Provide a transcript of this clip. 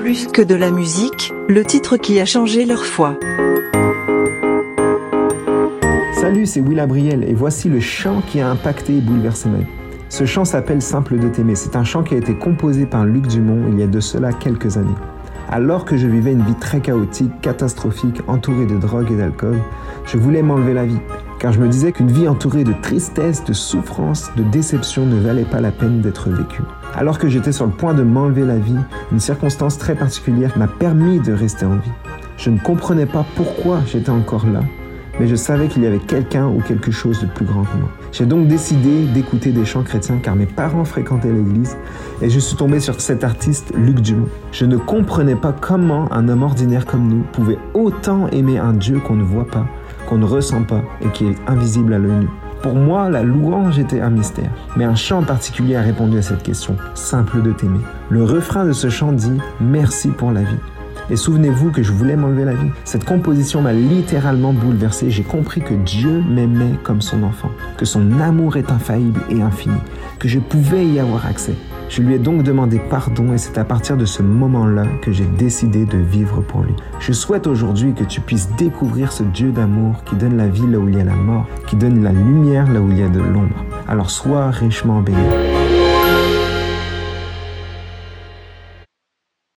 Plus que de la musique, le titre qui a changé leur foi. Salut, c'est Will Abriel et voici le chant qui a impacté et bouleversé ma vie. Ce chant s'appelle Simple de t'aimer. C'est un chant qui a été composé par Luc Dumont il y a de cela quelques années. Alors que je vivais une vie très chaotique, catastrophique, entourée de drogue et d'alcool, je voulais m'enlever la vie, car je me disais qu'une vie entourée de tristesse, de souffrance, de déception ne valait pas la peine d'être vécue. Alors que j'étais sur le point de m'enlever la vie, une circonstance très particulière m'a permis de rester en vie. Je ne comprenais pas pourquoi j'étais encore là, mais je savais qu'il y avait quelqu'un ou quelque chose de plus grand que moi. J'ai donc décidé d'écouter des chants chrétiens car mes parents fréquentaient l'église et je suis tombé sur cet artiste Luc Dumont. Je ne comprenais pas comment un homme ordinaire comme nous pouvait autant aimer un Dieu qu'on ne voit pas, qu'on ne ressent pas et qui est invisible à l'œil nu. Pour moi, la louange était un mystère, mais un chant particulier a répondu à cette question, simple de t'aimer. Le refrain de ce chant dit ⁇ Merci pour la vie ⁇ et souvenez-vous que je voulais m'enlever la vie. Cette composition m'a littéralement bouleversé. J'ai compris que Dieu m'aimait comme son enfant, que son amour est infaillible et infini, que je pouvais y avoir accès. Je lui ai donc demandé pardon et c'est à partir de ce moment-là que j'ai décidé de vivre pour lui. Je souhaite aujourd'hui que tu puisses découvrir ce Dieu d'amour qui donne la vie là où il y a la mort, qui donne la lumière là où il y a de l'ombre. Alors sois richement béni.